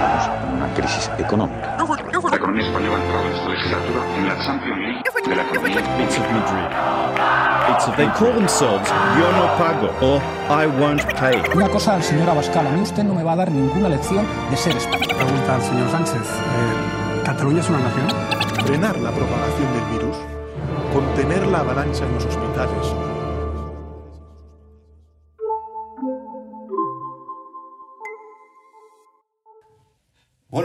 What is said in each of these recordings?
sumergidos en una crisis económica. La economía española ha entrado en esta legislatura en la Champions League de la economía. It's of Madrid. It's of, they call themselves Yo no pago or I won't pay. Una cosa al señor Abascal, a mí usted no me va a dar ninguna lección de ser español. Pregunta al señor Sánchez. eh, ¿Cataluña es una nación? frenar la propagación del virus, contener la avalancha en los hospitales.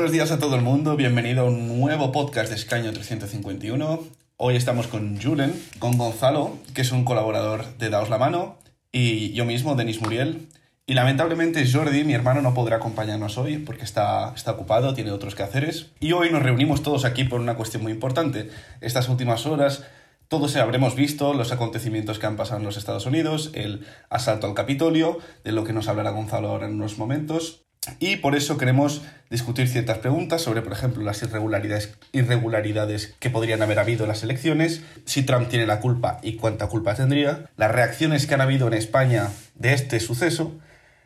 Buenos días a todo el mundo, bienvenido a un nuevo podcast de Escaño 351. Hoy estamos con Julen, con Gonzalo, que es un colaborador de Daos la Mano, y yo mismo, Denis Muriel. Y lamentablemente Jordi, mi hermano, no podrá acompañarnos hoy porque está, está ocupado, tiene otros quehaceres. Y hoy nos reunimos todos aquí por una cuestión muy importante. Estas últimas horas todos habremos visto los acontecimientos que han pasado en los Estados Unidos, el asalto al Capitolio, de lo que nos hablará Gonzalo ahora en unos momentos. Y por eso queremos discutir ciertas preguntas sobre, por ejemplo, las irregularidades, irregularidades que podrían haber habido en las elecciones, si Trump tiene la culpa y cuánta culpa tendría, las reacciones que han habido en España de este suceso,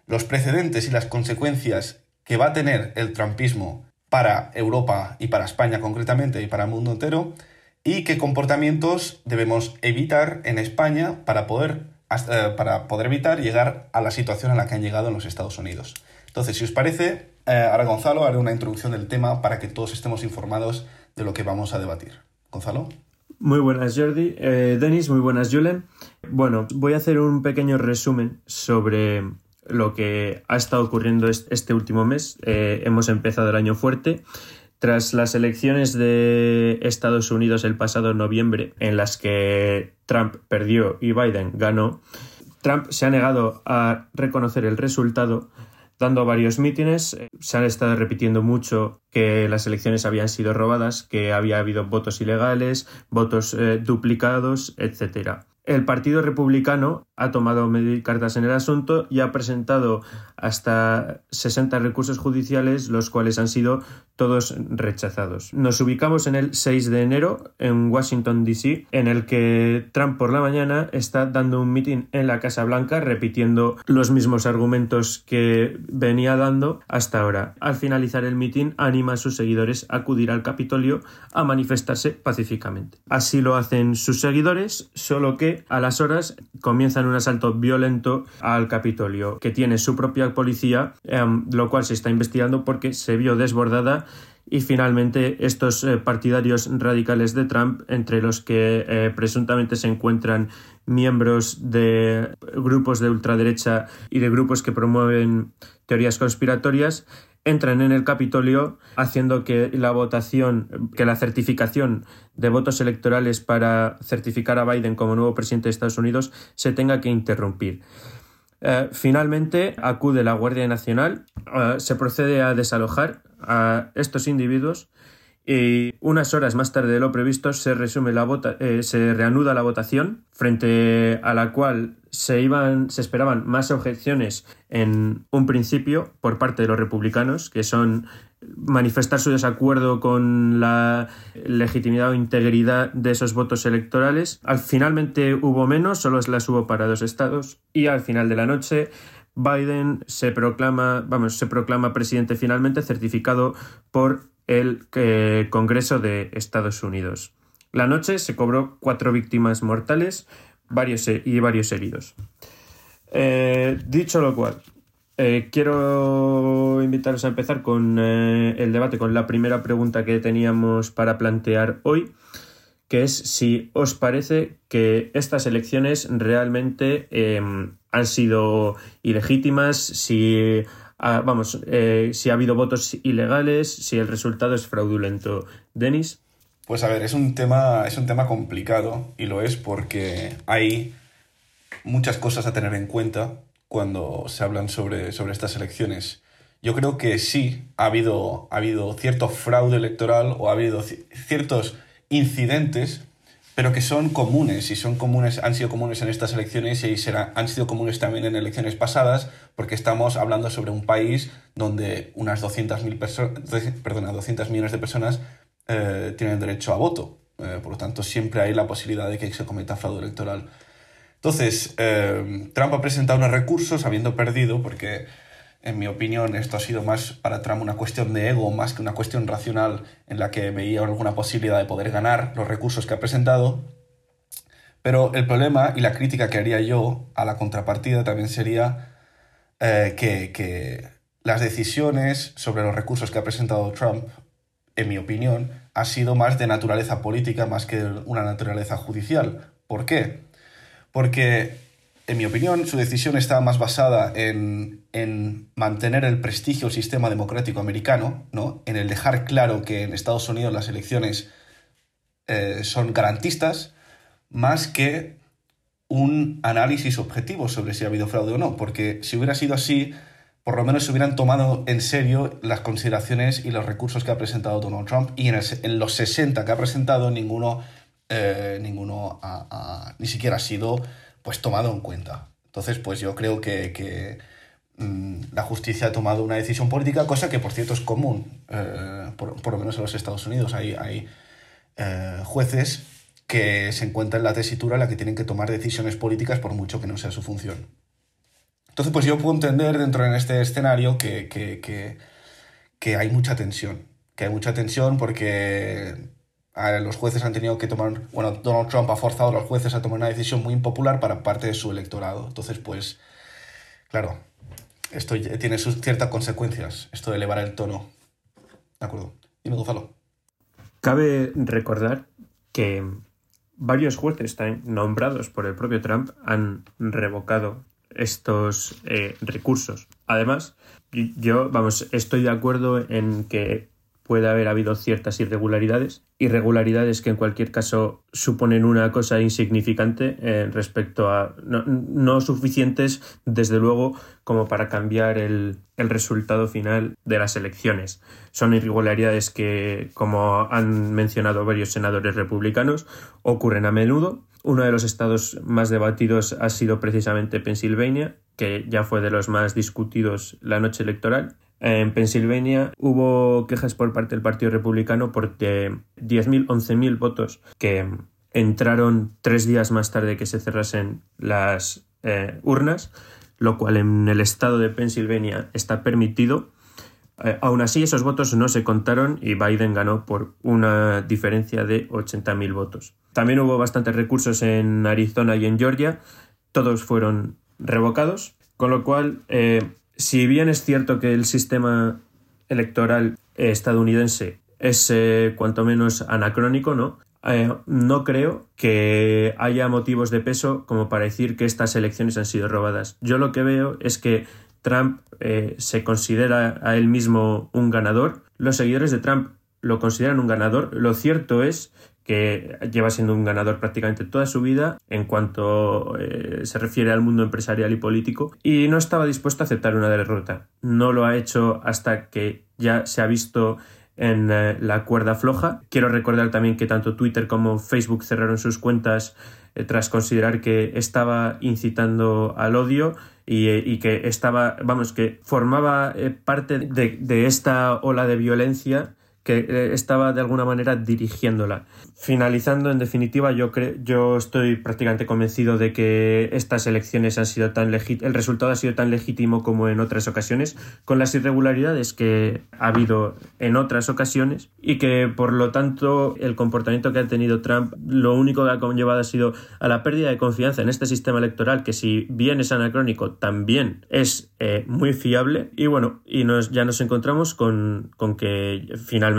los precedentes y las consecuencias que va a tener el trumpismo para Europa y para España concretamente y para el mundo entero, y qué comportamientos debemos evitar en España para poder, eh, para poder evitar llegar a la situación a la que han llegado en los Estados Unidos. Entonces, si os parece, eh, ahora Gonzalo haré una introducción del tema para que todos estemos informados de lo que vamos a debatir. Gonzalo. Muy buenas Jordi, Eh, Denis, muy buenas Julen. Bueno, voy a hacer un pequeño resumen sobre lo que ha estado ocurriendo est- este último mes. Eh, hemos empezado el año fuerte. Tras las elecciones de Estados Unidos el pasado noviembre, en las que Trump perdió y Biden ganó, Trump se ha negado a reconocer el resultado, dando varios mítines. Eh, Se han estado repitiendo mucho que las elecciones habían sido robadas, que había habido votos ilegales, votos eh, duplicados, etc. El Partido Republicano ha tomado cartas en el asunto y ha presentado hasta 60 recursos judiciales, los cuales han sido todos rechazados. Nos ubicamos en el 6 de enero en Washington, D.C., en el que Trump por la mañana está dando un mitin en la Casa Blanca repitiendo los mismos argumentos que venía dando hasta ahora. Al finalizar el mitin anima a sus seguidores a acudir al Capitolio a manifestarse pacíficamente. Así lo hacen sus seguidores, solo que a las horas comienzan un asalto violento al Capitolio, que tiene su propia policía, em, lo cual se está investigando porque se vio desbordada y finalmente estos eh, partidarios radicales de Trump, entre los que eh, presuntamente se encuentran miembros de grupos de ultraderecha y de grupos que promueven teorías conspiratorias, entran en el Capitolio haciendo que la votación, que la certificación de votos electorales para certificar a Biden como nuevo presidente de Estados Unidos se tenga que interrumpir. Eh, finalmente acude la Guardia Nacional, eh, se procede a desalojar a estos individuos y unas horas más tarde de lo previsto se resume la vota eh, se reanuda la votación frente a la cual se iban se esperaban más objeciones en un principio por parte de los republicanos que son manifestar su desacuerdo con la legitimidad o integridad de esos votos electorales. Al finalmente hubo menos, solo las hubo para dos estados y al final de la noche Biden se proclama, vamos, se proclama presidente finalmente certificado por el eh, Congreso de Estados Unidos. La noche se cobró cuatro víctimas mortales y varios heridos. Eh, dicho lo cual, eh, quiero invitaros a empezar con el debate, con la primera pregunta que teníamos para plantear hoy, que es si os parece que estas elecciones realmente eh, han sido ilegítimas, si, ah, vamos, eh, si ha habido votos ilegales, si el resultado es fraudulento. Denis. Pues a ver, es un tema, es un tema complicado y lo es porque hay muchas cosas a tener en cuenta cuando se hablan sobre, sobre estas elecciones. Yo creo que sí ha habido, ha habido cierto fraude electoral o ha habido ci- ciertos incidentes, pero que son comunes y son comunes, han sido comunes en estas elecciones y será, han sido comunes también en elecciones pasadas, porque estamos hablando sobre un país donde unas 200.000 personas, perdona, 200 millones de personas eh, tienen derecho a voto. Eh, por lo tanto, siempre hay la posibilidad de que se cometa fraude electoral. Entonces, eh, Trump ha presentado unos recursos habiendo perdido porque En mi opinión, esto ha sido más para Trump una cuestión de ego, más que una cuestión racional en la que veía alguna posibilidad de poder ganar los recursos que ha presentado. Pero el problema y la crítica que haría yo a la contrapartida también sería eh, que, que las decisiones sobre los recursos que ha presentado Trump, en mi opinión, ha sido más de naturaleza política más que una naturaleza judicial. ¿Por qué? Porque, en mi opinión, su decisión estaba más basada en, en mantener el prestigio del sistema democrático americano, ¿no? en el dejar claro que en Estados Unidos las elecciones eh, son garantistas, más que un análisis objetivo sobre si ha habido fraude o no. Porque si hubiera sido así, por lo menos se hubieran tomado en serio las consideraciones y los recursos que ha presentado Donald Trump y en, los 60 que ha presentado ninguno, eh, ninguno ha- ni siquiera ha sido pues tomado en cuenta. Entonces, pues yo creo que, que, mm, la justicia ha tomado una decisión política, cosa que por cierto es común, eh, por, por lo menos en los Estados Unidos. Hay, hay eh, jueces que se encuentran en la tesitura en la que tienen que tomar decisiones políticas por mucho que no sea su función. Entonces, pues yo puedo entender dentro de este escenario que, que, que, que hay mucha tensión. Que hay mucha tensión porque los jueces han tenido que tomar. Bueno, Donald Trump ha forzado a los jueces a tomar una decisión muy impopular para parte de su electorado. Entonces, pues, claro, esto tiene sus ciertas consecuencias, esto de elevar el tono. ¿De acuerdo? Dime, Gonzalo. Cabe recordar que varios jueces nombrados por el propio Trump han revocado estos eh, recursos. Además, yo, vamos, estoy de acuerdo en que puede haber habido ciertas irregularidades, irregularidades que en cualquier caso suponen una cosa insignificante eh, respecto a no, no suficientes, desde luego, como para cambiar el, el resultado final de las elecciones. Son irregularidades que, como han mencionado varios senadores republicanos, ocurren a menudo. Uno de los estados más debatidos ha sido precisamente Pensilvania, que ya fue de los más discutidos la noche electoral. En Pensilvania hubo quejas por parte del Partido Republicano porque 10.000, 11.000 votos que entraron tres días más tarde que se cerrasen las eh, urnas, lo cual en el estado de Pensilvania está permitido. Eh, aún así, esos votos no se contaron y Biden ganó por una diferencia de 80.000 votos. También hubo bastantes recursos en Arizona y en Georgia. Todos fueron revocados, con lo cual, eh, si bien es cierto que el sistema electoral estadounidense es eh, cuanto menos anacrónico, ¿no? Eh, no creo que haya motivos de peso como para decir que estas elecciones han sido robadas. Yo lo que veo es que Trump eh, se considera a él mismo un ganador. Los seguidores de Trump lo consideran un ganador. Lo cierto es que lleva siendo un ganador prácticamente toda su vida en cuanto eh, se refiere al mundo empresarial y político y no estaba dispuesto a aceptar una derrota. No lo ha hecho hasta que ya se ha visto en eh, la cuerda floja. Quiero recordar también que tanto Twitter como Facebook cerraron sus cuentas eh, tras considerar que estaba incitando al odio y, que estaba, vamos, que formaba parte de esta ola de violencia que eh, estaba de alguna manera dirigiéndola. Finalizando, en definitiva, yo yo estoy prácticamente convencido de que estas elecciones han sido tan el resultado ha sido tan legítimo como en otras ocasiones, con las irregularidades que ha habido en otras ocasiones y que por lo tanto el comportamiento que ha tenido Trump lo único que ha conllevado ha sido a la pérdida de confianza en este sistema electoral que si bien es anacrónico también es eh, muy fiable y bueno y nos ya nos encontramos con, con que finalmente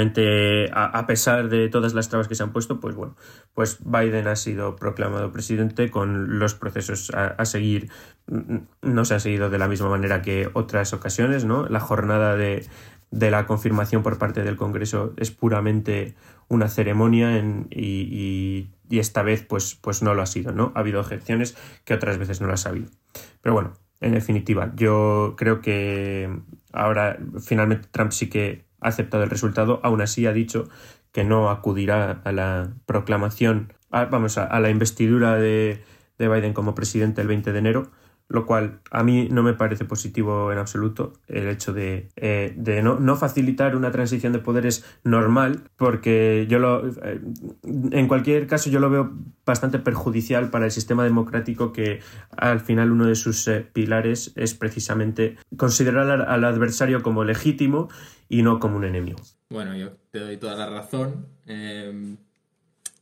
a, pesar de todas las trabas que se han puesto pues bueno, pues Biden ha sido proclamado presidente con los procesos a, seguir. No se ha seguido de la misma manera que otras ocasiones, ¿no? La jornada de, de la confirmación por parte del Congreso es puramente una ceremonia y, y, esta vez pues, pues no lo ha sido, ¿no? Ha habido objeciones que otras veces no las ha habido. Pero bueno, en definitiva, yo creo que ahora finalmente Trump sí que ha aceptado el resultado, aún así ha dicho que no acudirá a la proclamación, a, vamos, a, a, la investidura de, de, Biden como presidente el 20 de enero, lo cual a mí no me parece positivo en absoluto el hecho de, eh, de no, no, facilitar una transición de poderes normal, porque yo lo, eh, en cualquier caso yo lo veo bastante perjudicial para el sistema democrático que al final uno de sus eh, pilares es precisamente considerar al, adversario como legítimo y no como un enemigo. Bueno, yo te doy toda la razón. Eh,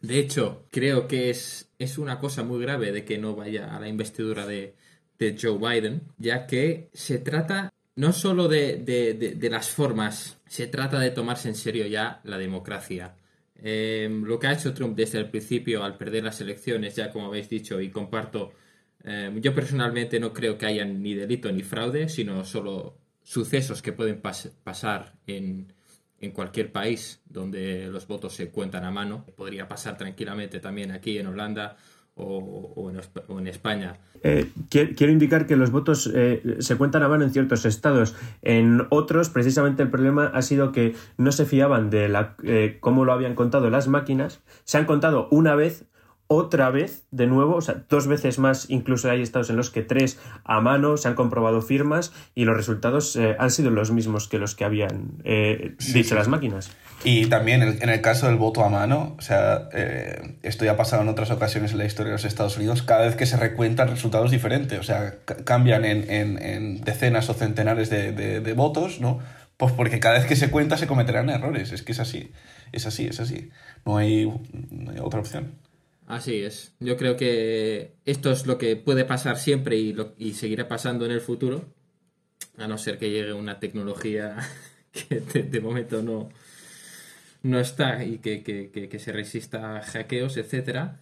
de hecho, creo que es, es una cosa muy grave de que no vaya a la investidura de, de Joe Biden, ya que se trata no solo de, de, de, las formas, se trata de tomarse en serio ya la democracia. Eh, lo que ha hecho Trump desde el principio al perder las elecciones, ya como habéis dicho y comparto, eh, yo personalmente no creo que haya ni delito ni fraude, sino solo sucesos que pueden pas pasar en, en cualquier país donde los votos se cuentan a mano. Podría pasar tranquilamente también aquí en Holanda o, en, España. Eh, quiero indicar que los votos eh, se cuentan a mano en ciertos estados. En otros, precisamente el problema ha sido que no se fiaban de la, eh, cómo lo habían contado las máquinas. Se han contado una vez otra vez, de nuevo, o sea, dos veces más, incluso hay estados en los que tres a mano se han comprobado firmas y los resultados eh, han sido los mismos que los que habían eh, dicho sí, las máquinas. Y también en el, en el, caso del voto a mano, o sea, eh, esto ya ha pasado en otras ocasiones en la historia de los Estados Unidos, cada vez que se recuentan resultados diferentes, o sea, cambian en, en, en decenas o centenares de, de, de votos, ¿no? Pues porque cada vez que se cuenta se cometerán errores, es que es así, es así, es así, no hay, no hay otra opción. Así es. Yo creo que esto es lo que puede pasar siempre y, seguirá pasando en el futuro, a no ser que llegue una tecnología que de, momento no, no está y que, que, que, se resista a hackeos, etc.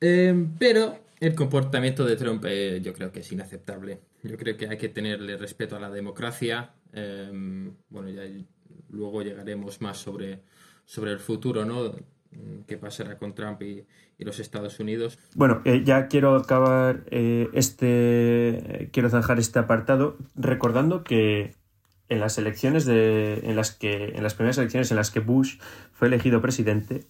Eh, pero el comportamiento de Trump eh, yo creo que es inaceptable. Yo creo que hay que tenerle respeto a la democracia. Eh, bueno, ya luego llegaremos más sobre, sobre el futuro, ¿no? Qué pasará con Trump y, y los Estados Unidos. Bueno, eh, ya quiero acabar eh, este, quiero zanjar este apartado recordando que en las elecciones de, en las que, en las primeras elecciones en las que Bush fue elegido presidente,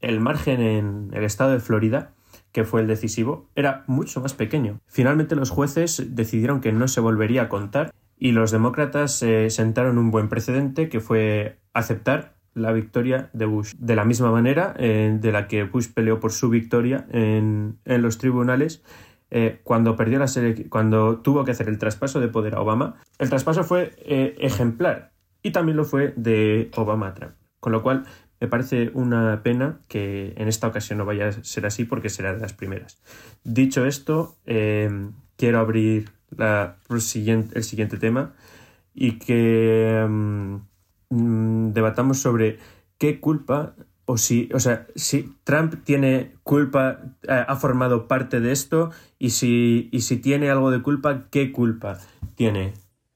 el margen en el estado de Florida que fue el decisivo, era mucho más pequeño. Finalmente los jueces decidieron que no se volvería a contar y los demócratas eh, sentaron un buen precedente que fue aceptar la victoria de Bush. De la misma manera eh, de la que Bush peleó por su victoria en, en los tribunales eh, cuando, perdió la cuando tuvo que hacer el traspaso de poder a Obama. El traspaso fue eh, ejemplar y también lo fue de Obama a Trump. Con lo cual me parece una pena que en esta ocasión no vaya a ser así porque será de las primeras. Dicho esto, quiero abrir la, el, siguiente, tema y que... Um, debatamos sobre qué culpa o si, o sea, si Trump tiene culpa, eh, ha formado parte de esto y si, y si tiene algo de culpa, ¿qué culpa tiene?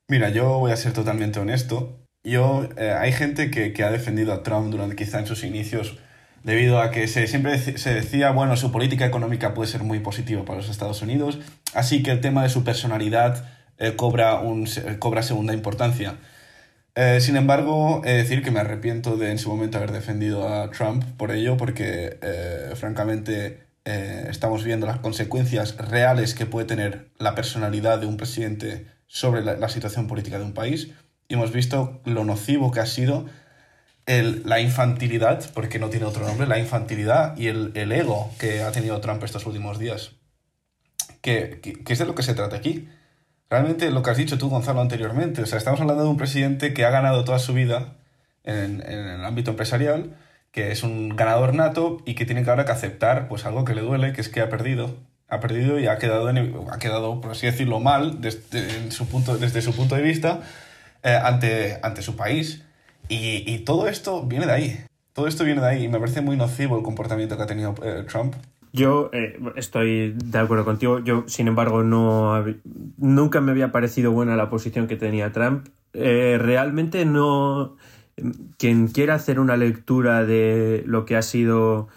Mira, yo voy a ser totalmente honesto. Yo, eh, hay gente que, que, ha defendido a Trump durante quizá en sus inicios debido a que se, siempre se decía, bueno, su política económica puede ser muy positiva para los Estados Unidos, así que el tema de su personalidad eh, cobra, un, cobra segunda importancia. Eh, sin embargo, he de decir que me arrepiento de en su momento haber defendido a Trump por ello, porque eh, francamente eh, estamos viendo las consecuencias reales que puede tener la personalidad de un presidente sobre la, situación política de un país y hemos visto lo nocivo que ha sido el, la infantilidad, porque no tiene otro nombre, la infantilidad y el, el ego que ha tenido Trump estos últimos días. ¿Qué, qué, qué es de lo que se trata aquí? Realmente lo que has dicho tú, Gonzalo, anteriormente. O sea, estamos hablando de un presidente que ha ganado toda su vida en, el ámbito empresarial, que es un ganador nato y que tiene que ahora que aceptar pues algo que le duele, que es que ha perdido. Ha perdido y ha quedado, en, ha quedado por así decirlo, mal desde, su, punto, desde su punto de vista eh, ante, ante su país. Y, y, todo esto viene de ahí. Todo esto viene de ahí y me parece muy nocivo el comportamiento que ha tenido eh, Trump. Yo eh, estoy de acuerdo contigo. Yo, sin embargo, no nunca me había parecido buena la posición que tenía Trump. Eh, realmente no. Quien quiera hacer una lectura de lo que ha sido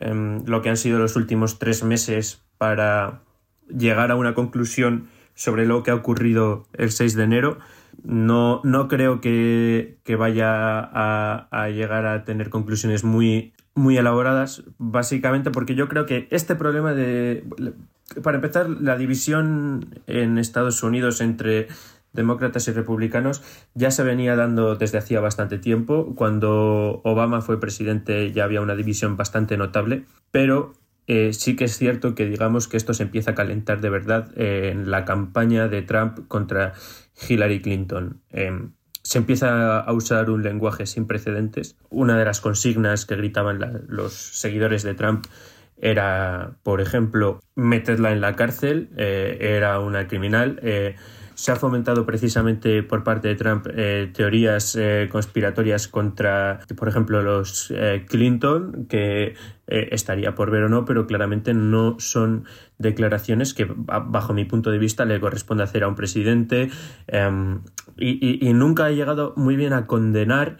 eh, lo que han sido los últimos tres meses para llegar a una conclusión sobre lo que ha ocurrido el 6 de enero, no, no creo que, que vaya a, a, llegar a tener conclusiones muy muy elaboradas, básicamente porque yo creo que este problema de... para empezar, la división en Estados Unidos entre demócratas y republicanos ya se venía dando desde hacía bastante tiempo. Cuando Obama fue presidente ya había una división bastante notable, pero eh, sí que es cierto que digamos que esto se empieza a calentar de verdad en la campaña de Trump contra Hillary Clinton. Em, se empieza a usar un lenguaje sin precedentes. Una de las consignas que gritaban los seguidores de Trump era, por ejemplo, meterla en la cárcel, eh, era una criminal. Eh, se ha fomentado precisamente por parte de Trump eh, teorías conspiratorias contra, por ejemplo, los Clinton, que estaría por ver o no, pero claramente no son declaraciones que, bajo mi punto de vista, le corresponde hacer a un presidente. Em, y, y, nunca ha llegado muy bien a condenar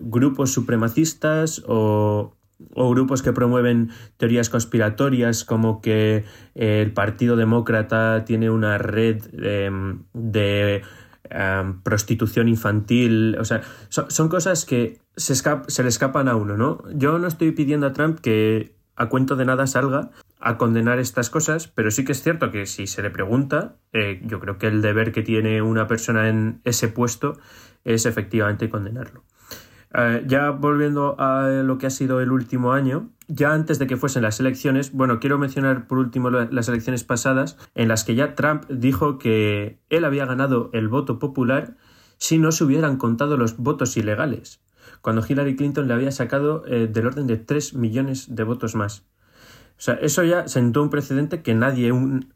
grupos supremacistas o o grupos que promueven teorías conspiratorias como que eh, el Partido Demócrata tiene una red em, de em, prostitución infantil. O sea, son, cosas que se, se le escapan a uno, ¿no? Yo no estoy pidiendo a Trump que a cuento de nada salga a condenar estas cosas, pero sí que es cierto que si se le pregunta, eh, yo creo que el deber que tiene una persona en ese puesto es efectivamente condenarlo. Eh, ya volviendo a lo que ha sido el último año, ya antes de que fuesen las elecciones, bueno, quiero mencionar por último las elecciones pasadas, en las que ya Trump dijo que él había ganado el voto popular si no se hubieran contado los votos ilegales, cuando Hillary Clinton le había sacado eh, del orden de 3 millones de votos más. O sea, eso ya sentó un precedente que nadie,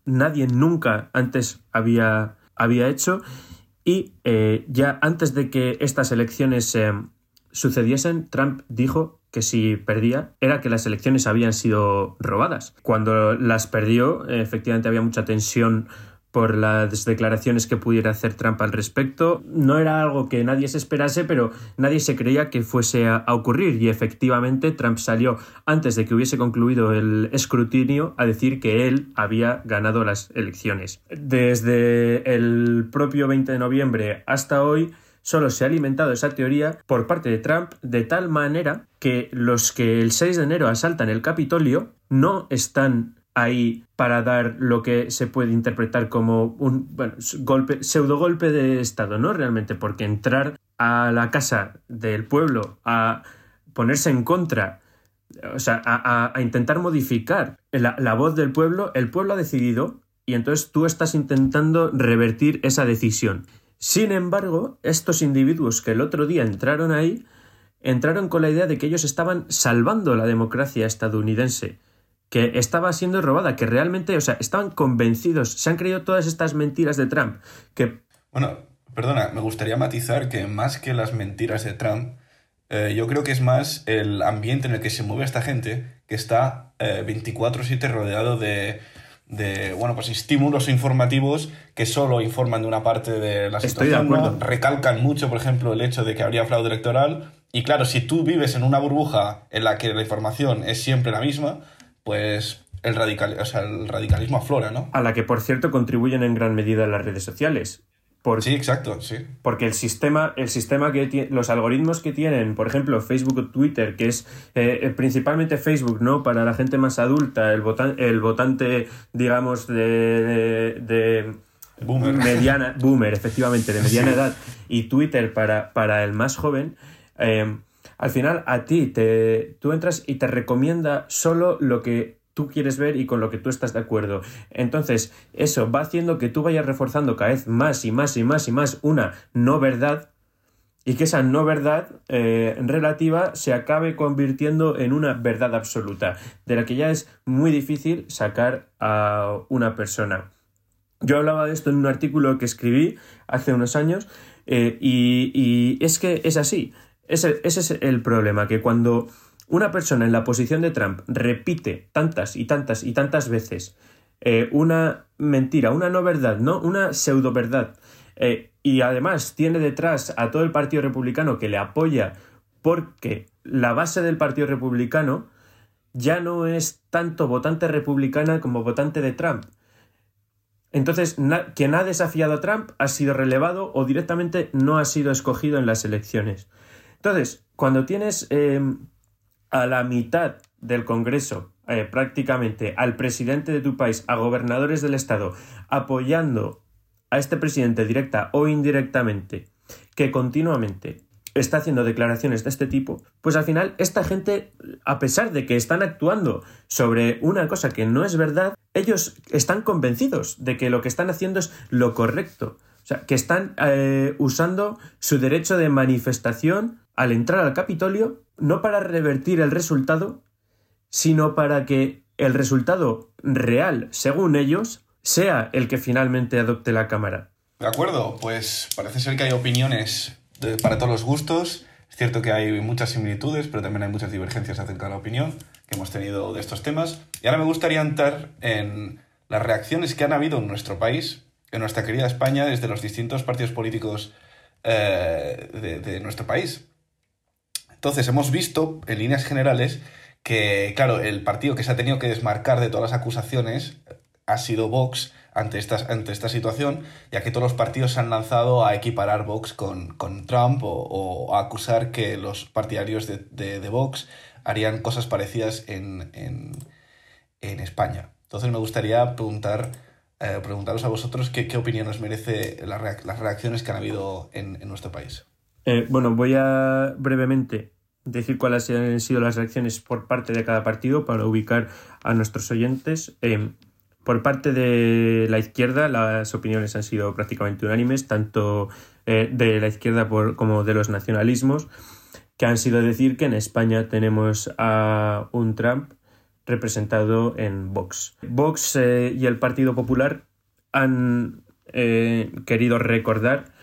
nadie nunca antes había, había hecho y eh, ya antes de que estas elecciones sucediesen, Trump dijo que si perdía era que las elecciones habían sido robadas. Cuando las perdió, efectivamente había mucha tensión por las declaraciones que pudiera hacer Trump al respecto. No era algo que nadie se esperase, pero nadie se creía que fuese a, ocurrir y efectivamente Trump salió antes de que hubiese concluido el escrutinio a decir que él había ganado las elecciones. Desde el propio 20 de noviembre hasta hoy, solo se ha alimentado esa teoría por parte de Trump de tal manera que los que el 6 de enero asaltan el Capitolio no están ahí para dar lo que se puede interpretar como un bueno, golpe, pseudo golpe de Estado, ¿no? Realmente, porque entrar a la casa del pueblo a ponerse en contra, o sea, a, intentar modificar la, la voz del pueblo, el pueblo ha decidido y entonces tú estás intentando revertir esa decisión. Sin embargo, estos individuos que el otro día entraron ahí, entraron con la idea de que ellos estaban salvando la democracia estadounidense, que estaba siendo robada, que realmente, o sea, estaban convencidos, se han creído todas estas mentiras de Trump, que... Bueno, perdona, me gustaría matizar que más que las mentiras de Trump, eh, yo creo que es más el ambiente en el que se mueve esta gente, que está 24/7 eh, rodeado de de bueno pues estímulos informativos que solo informan de una parte de la situación recalcan mucho por ejemplo el hecho de que habría fraude electoral. Y claro si tú vives en una burbuja en la que la información es siempre la misma pues el radical o sea, el radicalismo aflora no a la que por cierto contribuyen en gran medida las redes sociales sí, exacto, sí. Porque el sistema, el sistema que los algoritmos que tienen, por ejemplo, Facebook o Twitter, que es eh, eh, principalmente Facebook, ¿no? Para la gente más adulta, el, el votante, digamos, de, de, boomer. mediana, boomer, efectivamente, de mediana edad, y Twitter para, para el más joven, eh, al final a ti te, tú entras y te recomienda solo lo que tú quieres ver y con lo que tú estás de acuerdo. Entonces, eso va haciendo que tú vayas reforzando cada vez más y más y más y más una no verdad y que esa no verdad eh, relativa se acabe convirtiendo en una verdad absoluta, de la que ya es muy difícil sacar a una persona. Yo hablaba de esto en un artículo que escribí hace unos años eh, y, es que es así. ese es el problema, que cuando una persona en la posición de Trump repite tantas y tantas y tantas veces eh, una mentira, una no verdad, ¿no? Una pseudo verdad. Eh, y además tiene detrás a todo el Partido Republicano que le apoya porque la base del Partido Republicano ya no es tanto votante republicana como votante de Trump. Entonces, quien ha desafiado a Trump ha sido relevado o directamente no ha sido escogido en las elecciones. Entonces, cuando tienes eh, a la mitad del Congreso eh, prácticamente al presidente de tu país, a gobernadores del estado, apoyando a este presidente directa o indirectamente, que continuamente está haciendo declaraciones de este tipo, pues al final esta gente, a pesar de que están actuando sobre una cosa que no es verdad, ellos están convencidos de que lo que están haciendo es lo correcto. O sea, que están eh, usando su derecho de manifestación al entrar al Capitolio, no para revertir el resultado, sino para que el resultado real, según ellos, sea el que finalmente adopte la Cámara. De acuerdo, pues parece ser que hay opiniones para todos los gustos. Es cierto que hay muchas similitudes, pero también hay muchas divergencias acerca de la opinión que hemos tenido de estos temas. Y ahora me gustaría entrar en las reacciones que han habido en nuestro país, en nuestra querida España, desde los distintos partidos políticos eh, de nuestro país. Entonces, hemos visto, en líneas generales, que, claro, el partido que se ha tenido que desmarcar de todas las acusaciones ha sido Vox ante esta, ante esta situación, ya que todos los partidos se han lanzado a equiparar Vox con, con Trump o, a acusar que los partidarios de, de- Vox harían cosas parecidas en, en, en España. Entonces me gustaría preguntar, eh, preguntaros a vosotros qué, qué opinión os merece las reacciones que han habido en, en nuestro país. Eh, bueno, voy a brevemente decir cuáles han sido las reacciones por parte de cada partido para ubicar a nuestros oyentes. Eh, por parte de la izquierda, las opiniones han sido prácticamente unánimes, tanto eh, de la izquierda como de los nacionalismos, que han sido decir que en España tenemos a un Trump representado en Vox. Vox eh, y el Partido Popular han querido recordar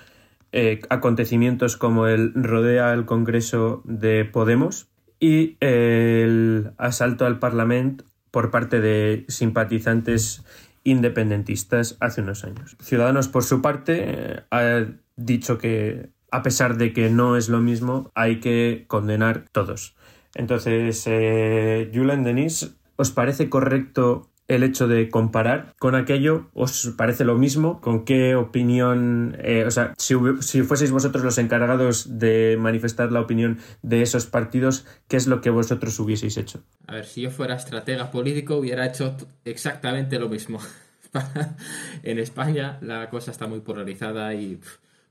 eh, acontecimientos como el rodea al Congreso de Podemos y el asalto al Parlamento por parte de simpatizantes independentistas hace unos años. Ciudadanos, por su parte, eh, ha dicho que, a pesar de que no es lo mismo, hay que condenar todos. Entonces, eh, Julen Denis, ¿os parece correcto el hecho de comparar con aquello? ¿Os parece lo mismo? ¿Con qué opinión? eh, o sea, si, si fueseis vosotros los encargados de manifestar la opinión de esos partidos, ¿qué es lo que vosotros hubieseis hecho? A ver, si yo fuera estratega político hubiera hecho exactamente lo mismo. en España la cosa está muy polarizada y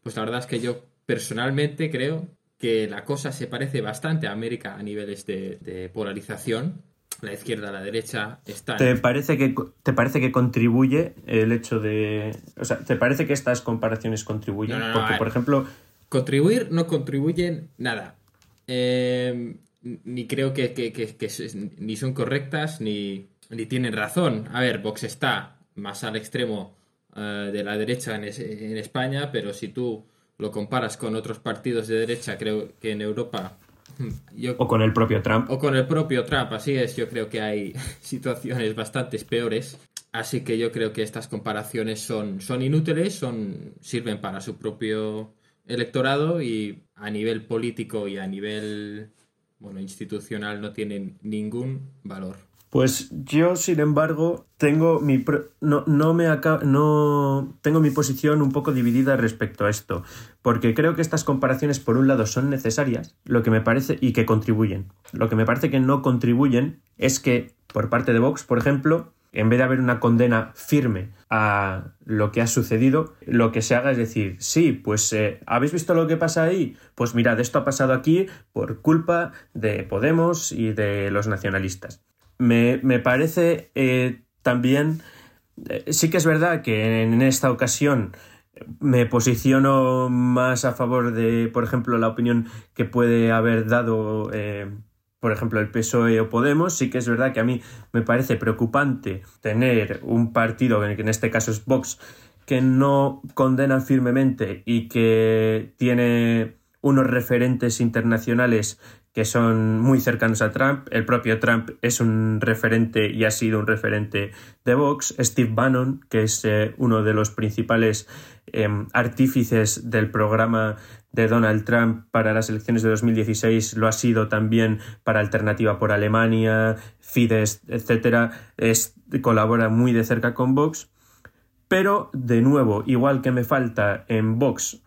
pues la verdad es que yo personalmente creo que la cosa se parece bastante a América a niveles de polarización. La izquierda, la derecha están... ¿Te parece, que, ¿Te parece que contribuye el hecho de... O sea, ¿te parece que estas comparaciones contribuyen? No, no, no, a Porque, por ejemplo, Contribuir no contribuyen nada. Eh, ni creo que, que- que- ni son correctas ni, ni tienen razón. A ver, Vox está más al extremo eh, de la derecha en, es- en España, pero si tú lo comparas con otros partidos de derecha, creo que en Europa... Yo, o con el propio Trump, o con el propio Trump, así es, yo creo que hay situaciones bastante peores. Así que yo creo que estas comparaciones son, son inútiles, son, sirven para su propio electorado y a nivel político y a nivel bueno, institucional no tienen ningún valor. Pues yo, sin embargo, tengo mi pro- no, no me no tengo mi posición un poco dividida respecto a esto, porque creo que estas comparaciones por un lado son necesarias, lo que me parece y que contribuyen. Lo que me parece que no contribuyen es que por parte de Vox, por ejemplo, en vez de haber una condena firme a lo que ha sucedido, lo que se haga es decir, sí, pues eh, ¿habéis visto lo que pasa ahí? Pues mirad, esto ha pasado aquí por culpa de Podemos y de los nacionalistas. Me, me parece eh, también, eh, sí que es verdad que en esta ocasión me posiciono más a favor de, por ejemplo, la opinión que puede haber dado, eh, por ejemplo, el PSOE o Podemos. Sí que es verdad que a mí me parece preocupante tener un partido, que en este caso es Vox, que no condena firmemente y que tiene unos referentes internacionales que son muy cercanos a Trump. El propio Trump es un referente y ha sido un referente de Vox. Steve Bannon, que es eh, uno de los principales eh, artífices del programa de Donald Trump para las elecciones de 2016, lo ha sido también para Alternativa por Alemania, Fidesz, etcétera. Es, colabora muy de cerca con Vox. Pero, de nuevo, igual que me falta en Vox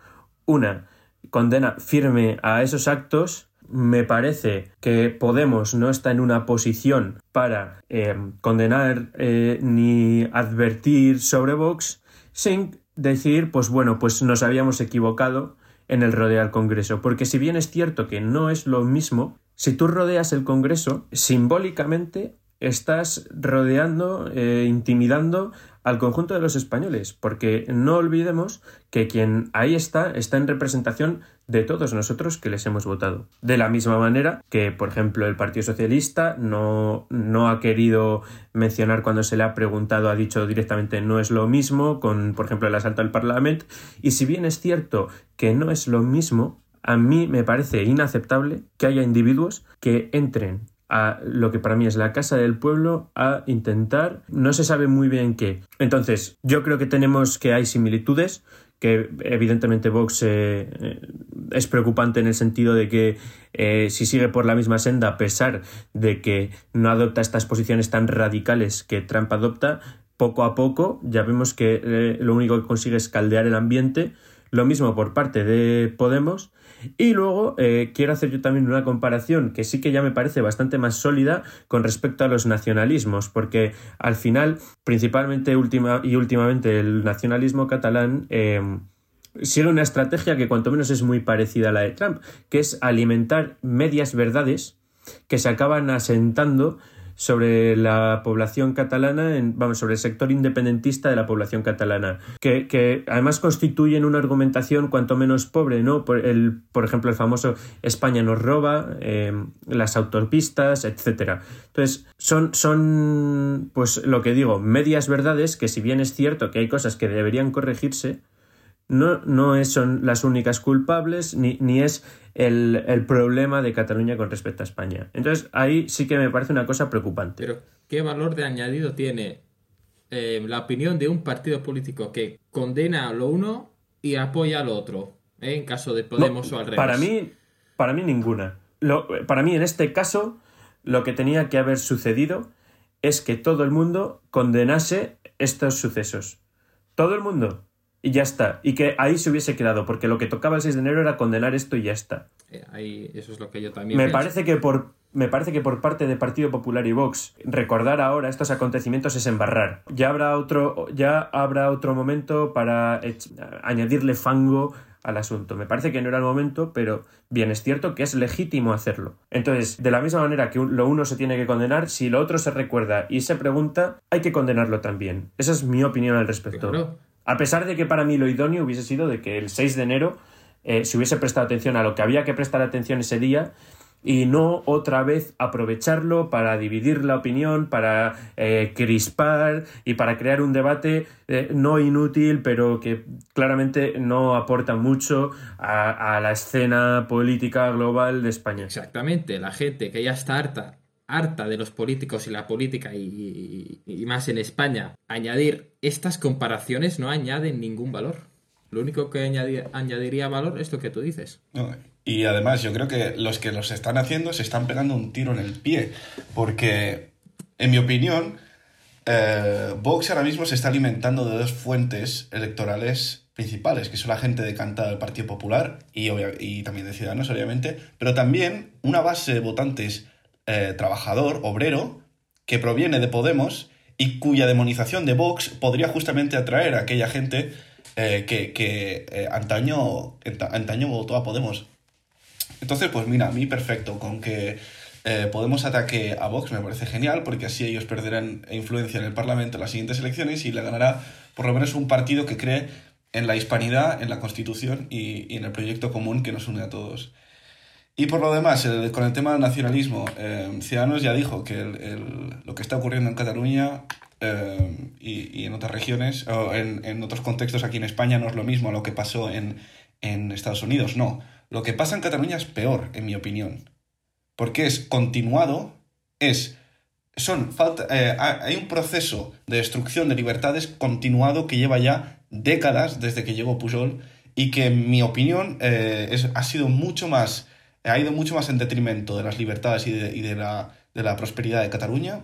una condena firme a esos actos, Me parece que Podemos no está en una posición para eh, condenar eh, ni advertir sobre Vox sin decir, pues bueno, pues nos habíamos equivocado en el rodear Congreso. Porque si bien es cierto que no es lo mismo, si tú rodeas el Congreso, simbólicamente estás rodeando, eh, intimidando al conjunto de los españoles, porque no olvidemos que quien ahí está está en representación de todos nosotros que les hemos votado. De la misma manera que, por ejemplo, el Partido Socialista no, no ha querido mencionar cuando se le ha preguntado, ha dicho directamente no es lo mismo con, por ejemplo, el asalto al Parlamento, y si bien es cierto que no es lo mismo, a mí me parece inaceptable que haya individuos que entren a lo que para mí es la casa del pueblo a intentar, no se sabe muy bien qué. Entonces, yo creo que tenemos que hay similitudes, que evidentemente Vox eh, eh, es preocupante en el sentido de que eh, si sigue por la misma senda, a pesar de que no adopta estas posiciones tan radicales que Trump adopta, poco a poco ya vemos que lo único que consigue es caldear el ambiente. Lo mismo por parte de Podemos y luego eh, quiero hacer yo también una comparación que sí que ya me parece bastante más sólida con respecto a los nacionalismos, porque al final, principalmente última, y últimamente, el nacionalismo catalán em, sigue una estrategia que cuanto menos es muy parecida a la de Trump, que es alimentar medias verdades que se acaban asentando sobre la población catalana, vamos, sobre el sector independentista de la población catalana, que, que, además constituyen una argumentación cuanto menos pobre, ¿no? Por, el, por ejemplo, el famoso España nos roba, eh, las autopistas, etcétera. Entonces, son, son, pues lo que digo, medias verdades que si bien es cierto que hay cosas que deberían corregirse, no, no son las únicas culpables, ni, ni es el, problema de Cataluña con respecto a España. Entonces, ahí sí que me parece una cosa preocupante. Pero, ¿qué valor de añadido tiene eh, la opinión de un partido político que condena a lo uno y apoya a lo otro? Eh, en caso de Podemos o al revés. Para mí, para mí ninguna. Lo, para mí, en este caso, lo que tenía que haber sucedido es que todo el mundo condenase estos sucesos. Todo el mundo y ya está. Y que ahí se hubiese quedado, porque lo que tocaba el 6 de enero era condenar esto y ya está. Eh, ahí, eso es lo que yo también. Me parece que por. Me parece que por parte de Partido Popular y Vox recordar ahora estos acontecimientos es embarrar. Ya habrá otro, ya habrá otro momento para añadirle fango al asunto. Me parece que no era el momento, pero bien es cierto que es legítimo hacerlo. Entonces, de la misma manera que lo uno se tiene que condenar, si lo otro se recuerda y se pregunta, hay que condenarlo también. Esa es mi opinión al respecto. A pesar de que para mí lo idóneo hubiese sido de que el 6 de enero eh, se hubiese prestado atención a lo que había que prestar atención ese día y no otra vez aprovecharlo para dividir la opinión, para eh, crispar y para crear un debate eh, no inútil, pero que claramente no aporta mucho a, la escena política global de España. Exactamente, la gente que ya está harta harta de los políticos y la política y, más en España, añadir estas comparaciones no añaden ningún valor. Lo único que añadiría valor es lo que tú dices. y además yo creo que los que los están haciendo se están pegando un tiro en el pie, porque en mi opinión, eh, Vox ahora mismo se está alimentando de dos fuentes electorales principales, que son la gente decantada del Partido Popular y, y también de Ciudadanos, obviamente, pero también una base de votantes eh, trabajador, obrero, que proviene de Podemos y cuya demonización de Vox podría justamente atraer a aquella gente eh, que, eh, antaño, antaño votó a Podemos. Entonces, pues mira, a mí perfecto, con que Podemos ataque a Vox me parece genial, porque así ellos perderán influencia en el Parlamento en las siguientes elecciones y le ganará por lo menos un partido que cree en la hispanidad, en la Constitución y en el proyecto común que nos une a todos. Y por lo demás, con el tema del nacionalismo, eh, Ciudadanos ya dijo que lo que está ocurriendo en Cataluña eh, y, en otras regiones, o en, otros contextos aquí en España, no es lo mismo a lo que pasó en, Estados Unidos. No, lo que pasa en Cataluña es peor, en mi opinión. Porque es continuado, es... Son, falta, eh, hay un proceso de destrucción de libertades continuado que lleva ya décadas desde que llegó Pujol y que en mi opinión es, ha sido mucho más ha ido mucho más en detrimento de las libertades y de, la, prosperidad de Cataluña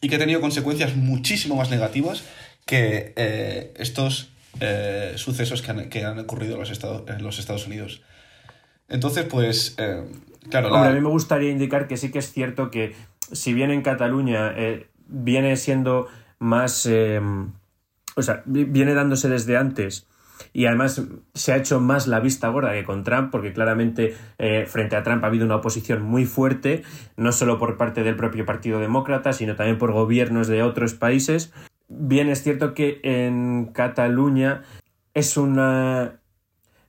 y que ha tenido consecuencias muchísimo más negativas que eh, estos eh, sucesos que han, ocurrido en los, Estados, en los Estados Unidos. Entonces, pues, eh, claro, Hombre, la- a mí me gustaría indicar que sí que es cierto que si bien en Cataluña viene siendo más... o sea, vi- viene dándose desde antes y además se ha hecho más la vista gorda que con Trump, porque claramente eh, frente a Trump ha habido una oposición muy fuerte, no solo por parte del propio Partido Demócrata, sino también por gobiernos de otros países. Bien es cierto que en Cataluña es una...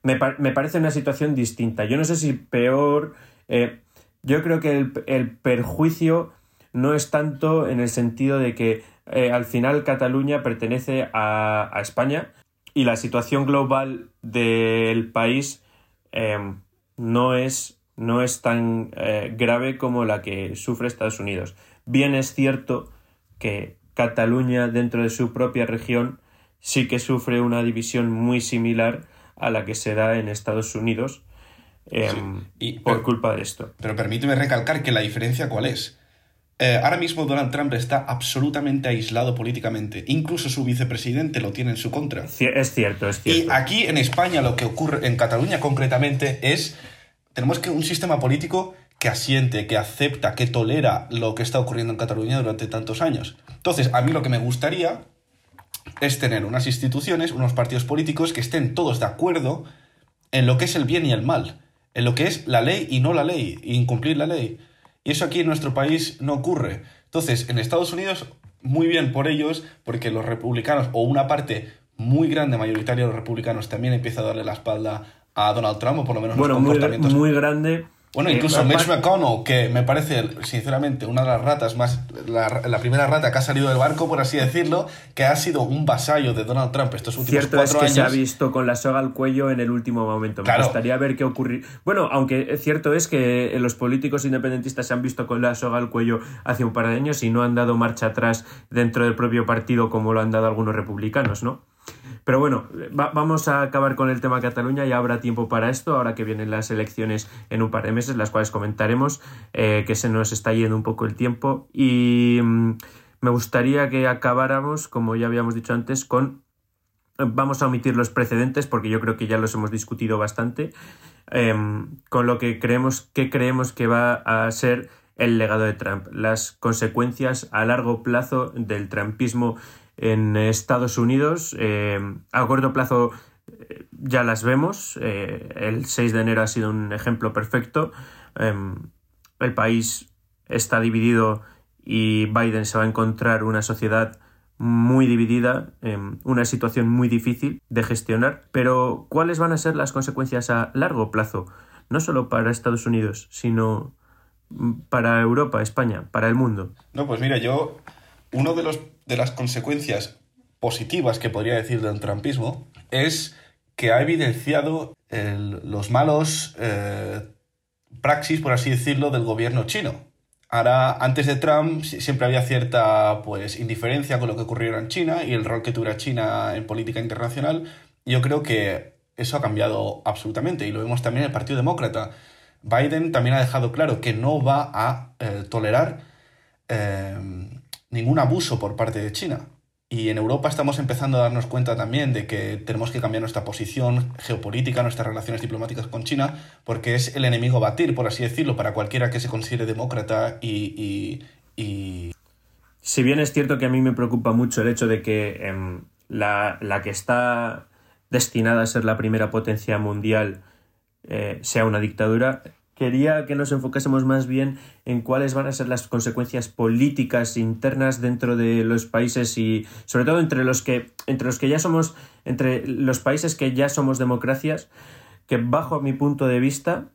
Me, par- me parece una situación distinta. Yo no sé si peor... eh, yo creo que el, el perjuicio no es tanto en el sentido de que eh, al final Cataluña pertenece a, a España y la situación global del país eh, no, es, no es tan eh, grave como la que sufre Estados Unidos. Bien es cierto que Cataluña dentro de su propia región sí que sufre una división muy similar a la que se da en Estados Unidos eh, y- por pero- culpa de esto. Pero permíteme recalcar que la diferencia cuál es. Eh, ahora mismo Donald Trump está absolutamente aislado políticamente. Incluso su vicepresidente lo tiene en su contra. Es cierto, es Y cierto. aquí en España lo que ocurre, en Cataluña concretamente, es tenemos que un sistema político que asiente, que acepta, que tolera lo que está ocurriendo en Cataluña durante tantos años. Entonces, a mí lo que me gustaría es tener unas instituciones, unos partidos políticos que estén todos de acuerdo en lo que es el bien y el mal, en lo que es la ley y no la ley, incumplir la ley. Y eso aquí en nuestro país no ocurre. Entonces, en Estados Unidos, muy bien por ellos, porque los republicanos, o una parte muy grande, mayoritaria de los republicanos, también empieza a darle la espalda a Donald Trump, o por lo menos Bueno, los muy, grande. Bueno, Eh, incluso Mitch McConnell, que me parece, sinceramente, una de las ratas más. La, la primera rata que ha salido del barco, por así decirlo, que ha sido un vasallo de Donald Trump estos últimos Cierto es que años. se ha visto con la soga al cuello en el último momento. Me Claro. gustaría ver qué ocurrir. Bueno, aunque cierto es que los políticos independentistas se han visto con la soga al cuello hace un par de años y no han dado marcha atrás dentro del propio partido como lo han dado algunos republicanos, ¿no? Pero bueno, va- vamos a acabar con el tema Cataluña, ya habrá tiempo para esto, ahora que vienen las elecciones en un par de meses, las cuales comentaremos, eh, que se nos está yendo un poco el tiempo. Y mm, me gustaría que acabáramos, como ya habíamos dicho antes, con vamos a omitir los precedentes porque yo creo que ya los hemos discutido bastante em, con lo que creemos que creemos que va a ser el legado de Trump las consecuencias a largo plazo del trumpismo en Estados Unidos em, a corto plazo eh, ya las vemos eh, el 6 de enero ha sido un ejemplo perfecto Em, el país está dividido y Biden se va a encontrar una sociedad muy dividida, em, una situación muy difícil de gestionar, pero ¿cuáles van a ser las consecuencias a largo plazo? No solo para Estados Unidos, sino mm, para Europa, España, para el mundo. No, pues mira, yo. Uno de, los, de las consecuencias positivas que podría decir del trumpismo es que ha evidenciado los malos eh, praxis, por así decirlo, del gobierno chino. Ahora, antes de Trump si- siempre había cierta pues indiferencia con lo que ocurriera en China y el rol que tuviera China en política internacional. Yo creo que eso ha cambiado absolutamente y lo vemos también en el Partido Demócrata. Biden también ha dejado claro que no va a eh, tolerar eh, ningún abuso por parte de China. Y en Europa estamos empezando a darnos cuenta también de que tenemos que cambiar nuestra posición geopolítica, nuestras relaciones diplomáticas con China, porque es el enemigo a batir, por así decirlo, para cualquiera que se considere demócrata y... y- y- Si bien es cierto que a mí me preocupa mucho el hecho de que em, la, la que está destinada a ser la primera potencia mundial eh, sea una dictadura, quería que nos enfocásemos más bien en cuáles van a ser las consecuencias políticas internas dentro de los países y sobre todo entre los que entre los que ya somos entre los países que ya somos democracias que bajo mi punto de vista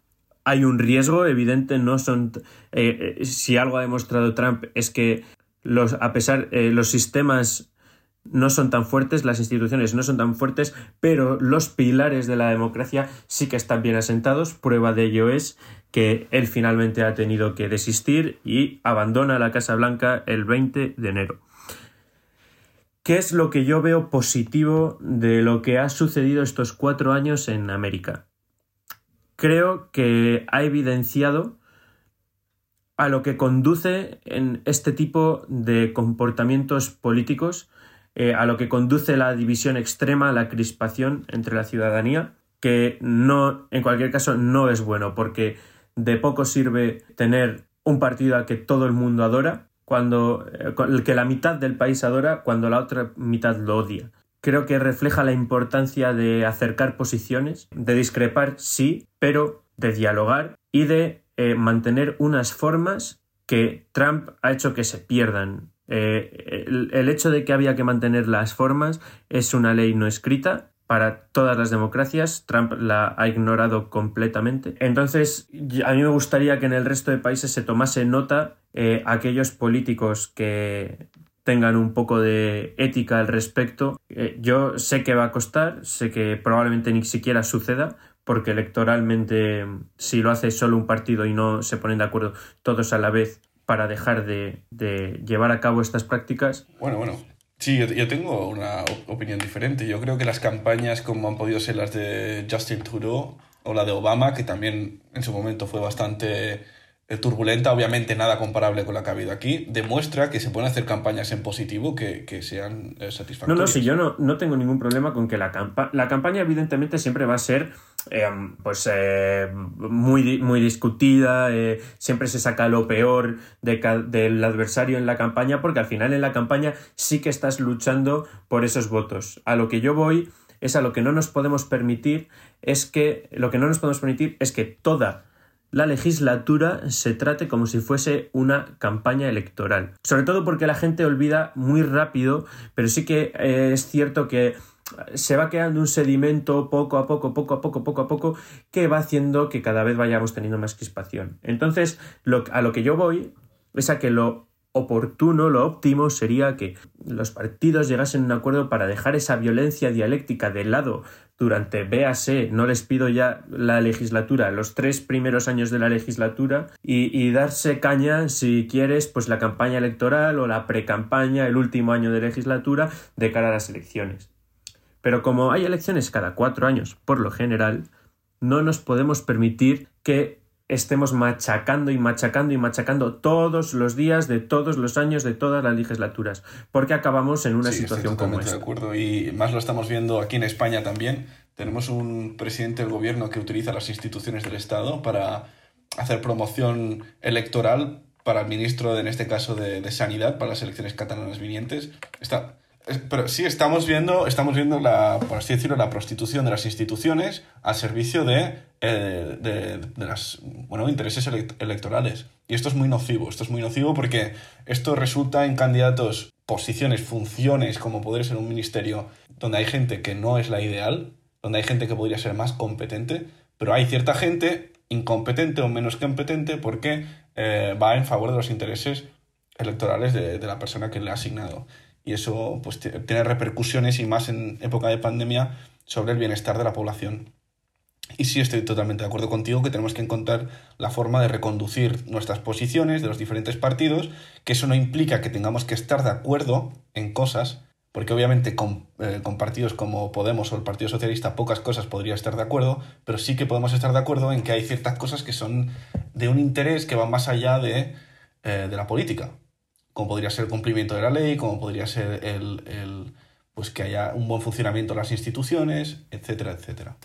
hay un riesgo evidente no son eh, eh, si algo ha demostrado Trump es que los a pesar eh, los sistemas no son tan fuertes, las instituciones no son tan fuertes, pero los pilares de la democracia sí que están bien asentados. Prueba de ello es que él finalmente ha tenido que desistir y abandona la Casa Blanca el 20 de enero. ¿Qué es lo que yo veo positivo de lo que ha sucedido estos cuatro años en América? Creo que ha evidenciado a lo que conduce en este tipo de comportamientos políticos, eh, a lo que conduce la división extrema, la crispación entre la ciudadanía. que no, en cualquier caso, no es bueno, porque de poco sirve tener un partido al que todo el mundo adora, cuando el que la mitad del país adora, cuando la otra mitad lo odia. Creo que refleja la importancia de acercar posiciones, de discrepar, sí, pero de dialogar y de eh, mantener unas formas que Trump ha hecho que se pierdan. Eh, el, hecho de que había que mantener las formas es una ley no escrita para todas las democracias. Trump la ha ignorado completamente. Entonces, a mí me gustaría que en el resto de países se tomase nota eh, aquellos políticos que tengan un poco de ética al respecto. Eh, yo sé que va a costar, sé que probablemente ni siquiera suceda, porque electoralmente si lo hace solo un partido y no se ponen de acuerdo todos a la vez para dejar de, llevar a cabo estas prácticas. Bueno, bueno. Sí, yo, tengo una opinión diferente. Yo creo que las campañas como han podido ser las de Justin Trudeau o la de Obama, que también en su momento fue bastante eh, turbulenta, obviamente nada comparable con la que ha habido aquí, demuestra que se pueden hacer campañas en positivo que, sean eh, satisfactorias. No, no, si yo no, no tengo ningún problema con que la, campaña la campaña evidentemente siempre va a ser eh, pues muy, muy discutida, siempre se saca lo peor del adversario en la campaña, porque al final en la campaña sí que estás luchando por esos votos. A lo que yo voy es a lo que no nos podemos permitir, es que lo que no nos podemos permitir es que toda la legislatura se trate como si fuese una campaña electoral. Sobre todo porque la gente olvida muy rápido, pero sí que eh, es cierto que se va quedando un sedimento poco a poco, poco a poco, poco a poco, que va haciendo que cada vez vayamos teniendo más crispación. Entonces, a lo que yo voy es a que lo oportuno, lo óptimo sería que los partidos llegasen a un acuerdo para dejar esa violencia dialéctica de lado durante, véase, no les pido ya la legislatura, los tres primeros años de la legislatura y, darse caña, si quieres, pues la campaña electoral o la precampaña, el último año de legislatura, de cara a las elecciones. Pero como hay elecciones cada cuatro años, por lo general, no nos podemos permitir que estemos machacando y machacando y machacando todos los días de todos los años de todas las legislaturas, porque acabamos en una situación como esta. de acuerdo y más lo estamos viendo aquí en España también. Tenemos un presidente del gobierno que utiliza las instituciones del Estado para hacer promoción electoral para el ministro, en este caso, de, de Sanidad, para las elecciones catalanas vinientes. Está, pero sí estamos viendo, estamos viendo la, por así decirlo, la prostitución de las instituciones al servicio de, eh, de, de las, bueno, intereses electorales. Y esto es muy nocivo, esto es muy nocivo porque esto resulta en candidatos, posiciones, funciones, como podría ser un ministerio, donde hay gente que no es la ideal, donde hay gente que podría ser más competente, pero hay cierta gente incompetente o menos competente porque eh, va en favor de los intereses electorales de, de la persona que le ha asignado y eso pues tiene repercusiones y más en época de pandemia sobre el bienestar de la población. Y sí estoy totalmente de acuerdo contigo que tenemos que encontrar la forma de reconducir nuestras posiciones de los diferentes partidos, que eso no implica que tengamos que estar de acuerdo en cosas, porque obviamente con, eh, con, partidos como Podemos o el Partido Socialista pocas cosas podría estar de acuerdo, pero sí que podemos estar de acuerdo en que hay ciertas cosas que son de un interés que van más allá de, eh, de la política como podría ser el cumplimiento de la ley, como podría ser el, pues que haya un buen funcionamiento de las instituciones, etcétera, etcétera.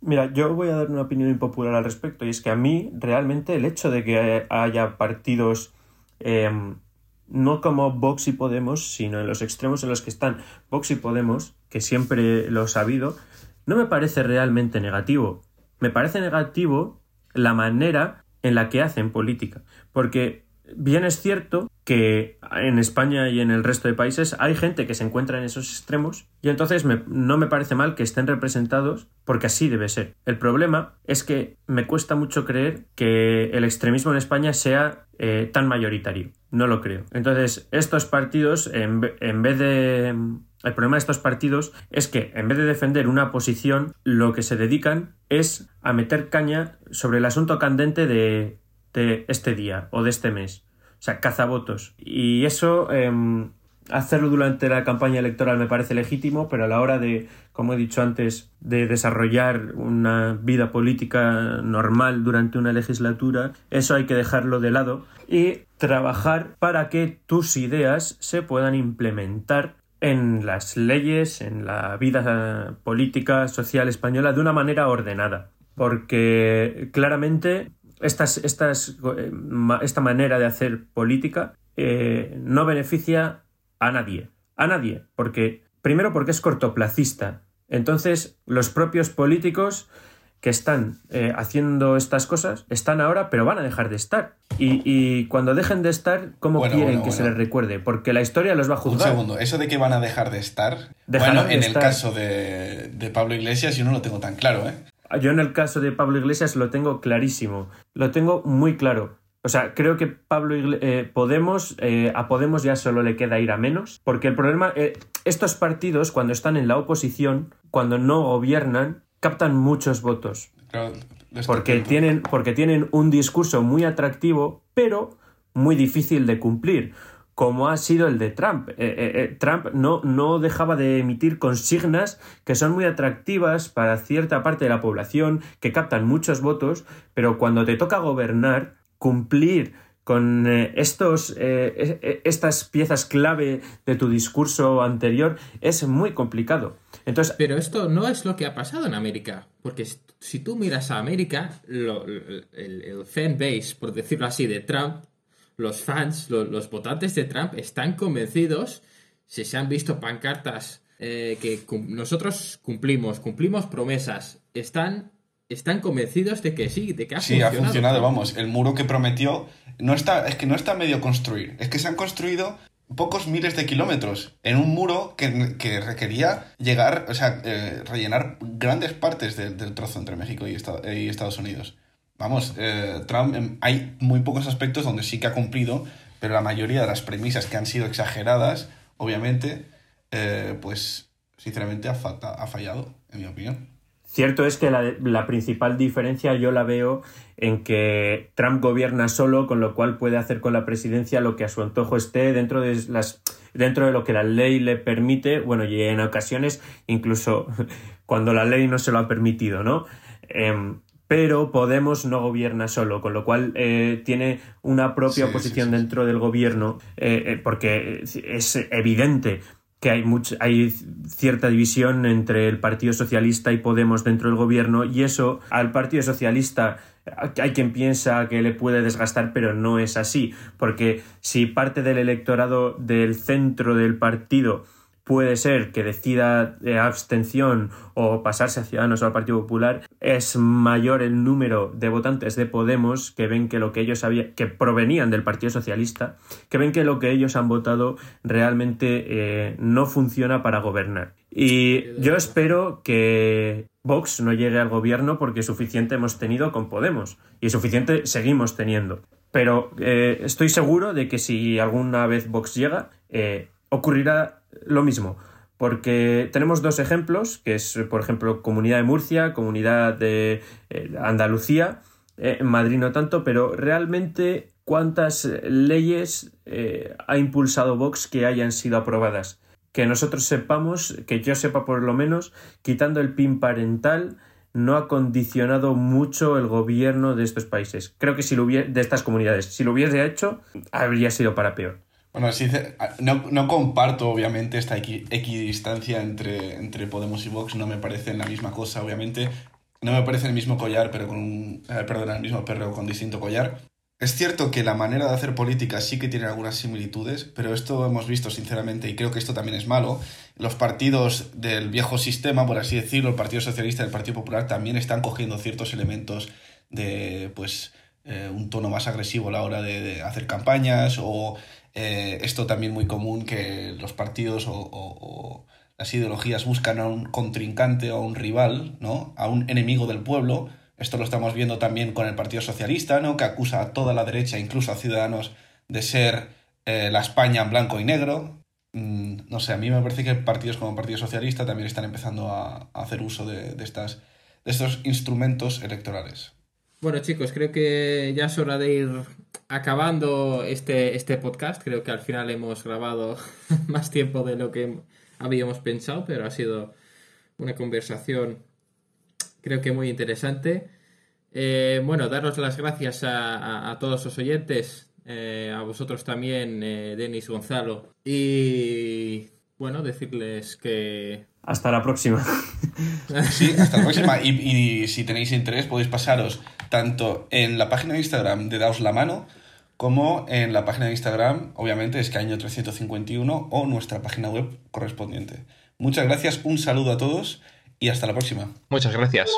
Mira, yo voy a dar una opinión impopular al respecto, y es que a mí realmente el hecho de que haya partidos em, no como Vox y Podemos, sino en los extremos en los que están Vox y Podemos, que siempre lo ha habido, no me parece realmente negativo. Me parece negativo la manera en la que hacen política, porque Bien es cierto que en España y en el resto de países hay gente que se encuentra en esos extremos y entonces no me parece mal que estén representados porque así debe ser. El problema es que me cuesta mucho creer que el extremismo en España sea eh, tan mayoritario. No lo creo. Entonces, estos partidos, en, en vez de el problema de estos partidos es que en vez de defender una posición, lo que se dedican es a meter caña sobre el asunto candente de de este día o de este mes. O sea, cazavotos. Y eso, em, hacerlo durante la campaña electoral me parece legítimo, pero a la hora de, como he dicho antes, de desarrollar una vida política normal durante una legislatura, eso hay que dejarlo de lado y trabajar para que tus ideas se puedan implementar en las leyes, en la vida política, social española de una manera ordenada. Porque claramente estas, estas, eh, esta manera de hacer política eh, no beneficia a nadie. A nadie. Porque, primero porque es cortoplacista. Entonces, los propios políticos que están eh, haciendo estas cosas están ahora, pero van a dejar de estar. Y, cuando dejen de estar, ¿cómo quieren que se les recuerde? Porque la historia los va a juzgar. Un segundo, eso de que van a dejar de estar. bueno, en el caso de, de, Pablo Iglesias, yo no lo tengo tan claro, ¿eh? Yo en el caso de Pablo Iglesias lo tengo clarísimo. Lo tengo muy claro. O sea, creo que Pablo eh, Podemos, eh, a Podemos ya solo le queda ir a menos, porque el problema, estos partidos cuando están en la oposición, cuando no gobiernan, captan muchos votos. porque, tienen, porque tienen un discurso muy atractivo, pero muy difícil de cumplir, como ha sido el de Trump. Eh, eh, eh, Trump no, no dejaba de emitir consignas que son muy atractivas para cierta parte de la población, que captan muchos votos, pero cuando te toca gobernar, cumplir con estos, estas piezas clave de tu discurso anterior es muy complicado. Pero esto no es lo que ha pasado en América, porque si tú miras a América, el, el, fan base, por decirlo así, de Trump, los fans, los votantes de Trump están convencidos, si se han visto pancartas eh, que nosotros cumplimos, cumplimos promesas, están, están convencidos de que sí, de que ha funcionado. Sí, ha funcionado, vamos, el muro que prometió no está, es que no está medio construir, es que se han construido pocos miles de kilómetros en un muro que, requería llegar, o sea, eh, rellenar grandes partes del trozo entre México y, Estados Unidos. Vamos, eh, Trump, em, hay muy pocos aspectos donde sí que ha cumplido, pero la mayoría de las premisas que han sido exageradas, obviamente, eh, pues sinceramente ha, ha fallado, en mi opinión. Cierto es que la, principal diferencia yo la veo en que Trump gobierna solo, con lo cual puede hacer con la presidencia lo que a su antojo esté dentro de las dentro de lo que la ley le permite, bueno, y en ocasiones incluso cuando la ley no se lo ha permitido, ¿no? Em, pero Podemos no gobierna solo, con lo cual eh, tiene una propia oposición dentro del gobierno, eh, eh, porque es evidente que hay, hay cierta división entre el Partido Socialista y Podemos dentro del gobierno y eso al Partido Socialista hay quien piensa que le puede desgastar, pero no es así, porque si parte del electorado del centro del partido puede ser que decida de abstención o pasarse a Ciudadanos o al Partido Popular, es mayor el número de votantes de Podemos que ven que lo que ellos habían, que provenían del Partido Socialista, que ven que lo que ellos han votado realmente eh, no funciona para gobernar. Y yo espero que Vox no llegue al gobierno porque suficiente hemos tenido con Podemos y suficiente seguimos teniendo. Pero eh, estoy seguro de que si alguna vez Vox llega, eh, ocurrirá lo mismo, porque tenemos dos ejemplos, que es, por ejemplo, Comunidad de Murcia, Comunidad de eh, Andalucía, eh, en Madrid no tanto, pero realmente cuántas leyes eh, ha impulsado Vox que hayan sido aprobadas. Que nosotros sepamos, que yo sepa por lo menos, quitando el PIN parental, no ha condicionado mucho el gobierno de estos países. Creo que si lo hubiera, de estas comunidades, si lo hubiese hecho, habría sido para peor. Bueno, sí, no, no, comparto obviamente esta equidistancia entre, entre Podemos y Vox, no me parecen la misma cosa, obviamente. No me parece el mismo collar, pero con un. Eh, perdón, el mismo perro con distinto collar. Es cierto que la manera de hacer política sí que tiene algunas similitudes, pero esto hemos visto sinceramente, y creo que esto también es malo. Los partidos del viejo sistema, por así decirlo, el Partido Socialista y el Partido Popular también están cogiendo ciertos elementos de, pues, eh, un tono más agresivo a la hora de hacer campañas o eh, esto también muy común que los partidos o, las ideologías buscan a un contrincante o a un rival, ¿no? A un enemigo del pueblo. Esto lo estamos viendo también con el Partido Socialista, ¿no? Que acusa a toda la derecha, incluso a Ciudadanos, de ser eh, la España en blanco y negro. Mm, no sé, a mí me parece que partidos como el Partido Socialista también están empezando a, hacer uso de, estos instrumentos electorales. Bueno, chicos, creo que ya es hora de ir acabando este, este podcast. Creo que al final hemos grabado más tiempo de lo que habíamos pensado, pero ha sido una conversación creo que muy interesante. Eh, bueno, daros las gracias a, todos los oyentes, eh, a vosotros también, eh, Denis Gonzalo. Y bueno, decirles que Hasta la próxima. Sí, hasta la próxima. Y, y si tenéis interés, podéis pasaros tanto en la página de Instagram de Daos la Mano como en la página de Instagram, obviamente, Escaño 351 o nuestra página web correspondiente. Muchas gracias, un saludo a todos y hasta la próxima. muchas gracias.